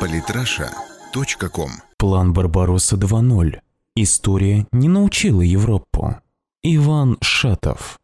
Политраша.ком План Барбаросса 2.0. История не научила Европу. Иван Шатов.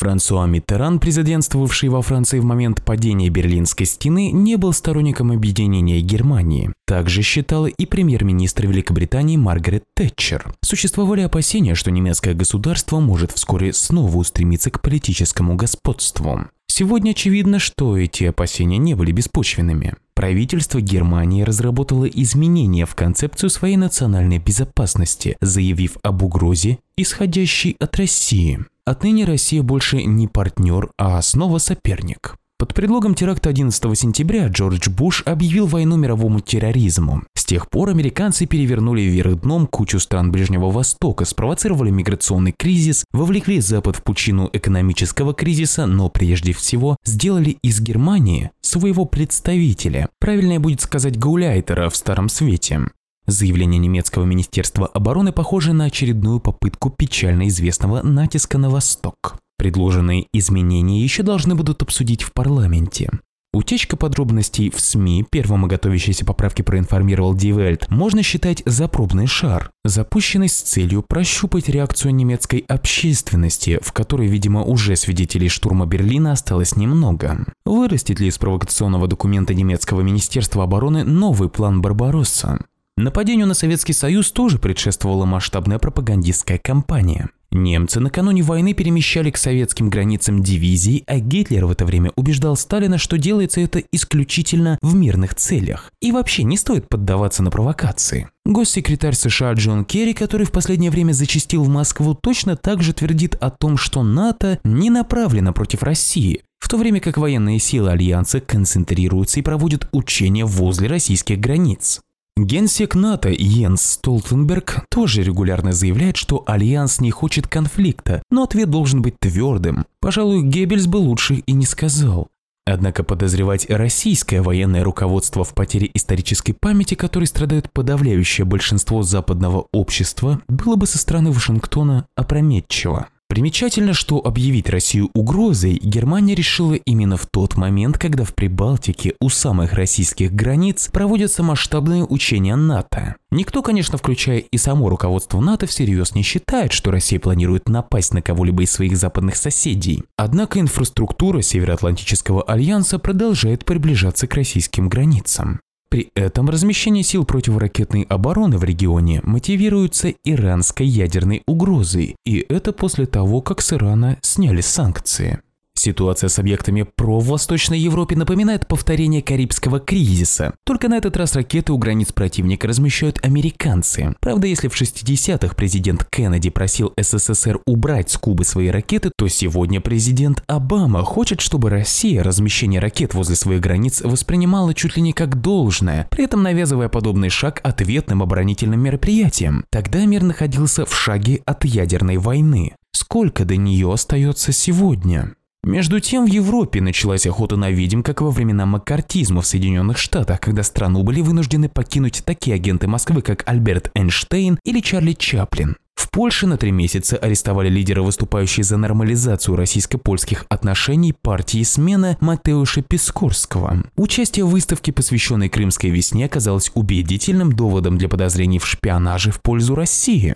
Франсуа Миттеран, президентствовавший во Франции в момент падения Берлинской стены, не был сторонником объединения Германии. Также считала и премьер-министр Великобритании Маргарет Тэтчер. Существовали опасения, что немецкое государство может вскоре снова устремиться к политическому господству. Сегодня очевидно, что эти опасения не были беспочвенными. Правительство Германии разработало изменения в концепцию своей национальной безопасности, заявив об угрозе, исходящей от России. Отныне Россия больше не партнер, а снова соперник. Под предлогом теракта 11 сентября Джордж Буш объявил войну мировому терроризму. С тех пор американцы перевернули вверх дном кучу стран Ближнего Востока, спровоцировали миграционный кризис, вовлекли Запад в пучину экономического кризиса, но прежде всего сделали из Германии своего представителя, правильнее будет сказать гауляйтера в Старом Свете. Заявление немецкого министерства обороны похоже на очередную попытку печально известного натиска на восток. Предложенные изменения еще должны будут обсудить в парламенте. Утечка подробностей в СМИ, первым о готовящейся поправке проинформировал Welt, можно считать за пробный шар, запущенный с целью прощупать реакцию немецкой общественности, в которой, видимо, уже свидетелей штурма Берлина осталось немного. Вырастет ли из провокационного документа немецкого министерства обороны новый план Барбаросса? Нападению на Советский Союз тоже предшествовала масштабная пропагандистская кампания. Немцы накануне войны перемещали к советским границам дивизии, а Гитлер в это время убеждал Сталина, что делается это исключительно в мирных целях. И вообще не стоит поддаваться на провокации. Госсекретарь США Джон Керри, который в последнее время зачастил в Москву, точно так же твердит о том, что НАТО не направлено против России, в то время как военные силы Альянса концентрируются и проводят учения возле российских границ. Генсек НАТО Йенс Столтенберг тоже регулярно заявляет, что Альянс не хочет конфликта, но ответ должен быть твердым. Пожалуй, Геббельс бы лучше и не сказал. Однако подозревать российское военное руководство в потере исторической памяти, которой страдает подавляющее большинство западного общества, было бы со стороны Вашингтона опрометчиво. Примечательно, что объявить Россию угрозой Германия решила именно в тот момент, когда в Прибалтике у самых российских границ проводятся масштабные учения НАТО. Никто, конечно, включая и само руководство НАТО, всерьез не считает, что Россия планирует напасть на кого-либо из своих западных соседей. Однако инфраструктура Североатлантического альянса продолжает приближаться к российским границам. При этом размещение сил противоракетной обороны в регионе мотивируется иранской ядерной угрозой, и это после того, как с Ирана сняли санкции. Ситуация с объектами ПРО в Восточной Европе напоминает повторение Карибского кризиса. Только на этот раз ракеты у границ противника размещают американцы. Правда, если в 60-х президент Кеннеди просил СССР убрать с Кубы свои ракеты, то сегодня президент Обама хочет, чтобы Россия размещение ракет возле своих границ воспринимала чуть ли не как должное, при этом навязывая подобный шаг ответным оборонительным мероприятием. Тогда мир находился в шаге от ядерной войны. Сколько до нее остается сегодня? Между тем в Европе началась охота на ведьм, как во времена маккартизма в Соединенных Штатах, когда страну были вынуждены покинуть такие агенты Москвы, как Альберт Эйнштейн или Чарли Чаплин. В Польше на три месяца арестовали лидера, выступающей за нормализацию российско-польских отношений партии «Смена» Матеуша Пискорского. Участие в выставке, посвященной Крымской весне, оказалось убедительным доводом для подозрений в шпионаже в пользу России.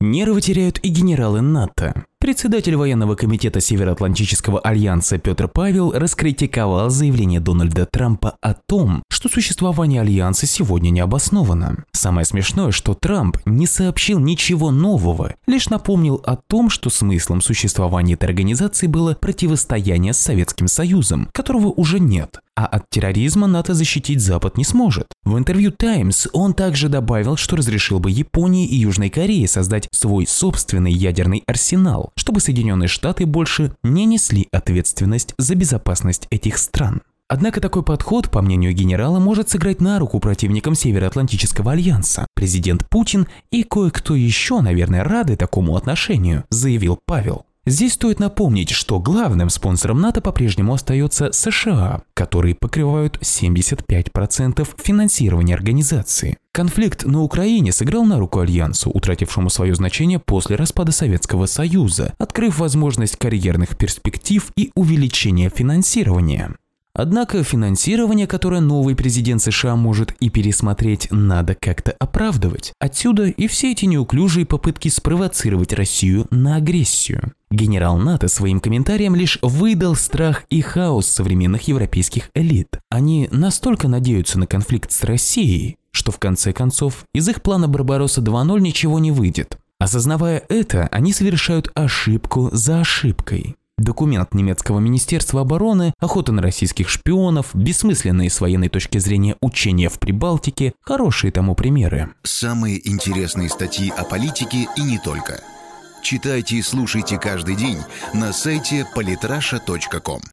Нервы теряют и генералы НАТО. Председатель военного комитета Североатлантического альянса Петр Павел раскритиковал заявление Дональда Трампа о том, что существование альянса сегодня не обосновано. Самое смешное, что Трамп не сообщил ничего нового, лишь напомнил о том, что смыслом существования этой организации было противостояние с Советским Союзом, которого уже нет а от терроризма НАТО защитить Запад не сможет. В интервью Times он также добавил, что разрешил бы Японии и Южной Корее создать свой собственный ядерный арсенал, чтобы Соединенные Штаты больше не несли ответственность за безопасность этих стран. Однако такой подход, по мнению генерала, может сыграть на руку противникам Североатлантического альянса. Президент Путин и кое-кто еще, наверное, рады такому отношению, заявил Павел. Здесь стоит напомнить, что главным спонсором НАТО по-прежнему остается США, которые покрывают 75% финансирования организации. Конфликт на Украине сыграл на руку Альянсу, утратившему свое значение после распада Советского Союза, открыв возможность карьерных перспектив и увеличения финансирования. Однако финансирование, которое новый президент США может и пересмотреть, надо как-то оправдывать. Отсюда и все эти неуклюжие попытки спровоцировать Россию на агрессию. Генерал НАТО своим комментарием лишь выдал страх и хаос современных европейских элит. Они настолько надеются на конфликт с Россией, что в конце концов из их плана Барбаросса 2.0 ничего не выйдет. Осознавая это, они совершают ошибку за ошибкой. Документ немецкого министерства обороны, охота на российских шпионов, бессмысленные с военной точки зрения учения в Прибалтике – хорошие тому примеры. Самые интересные статьи о политике и не только. Читайте и слушайте каждый день на сайте polytrasha.com.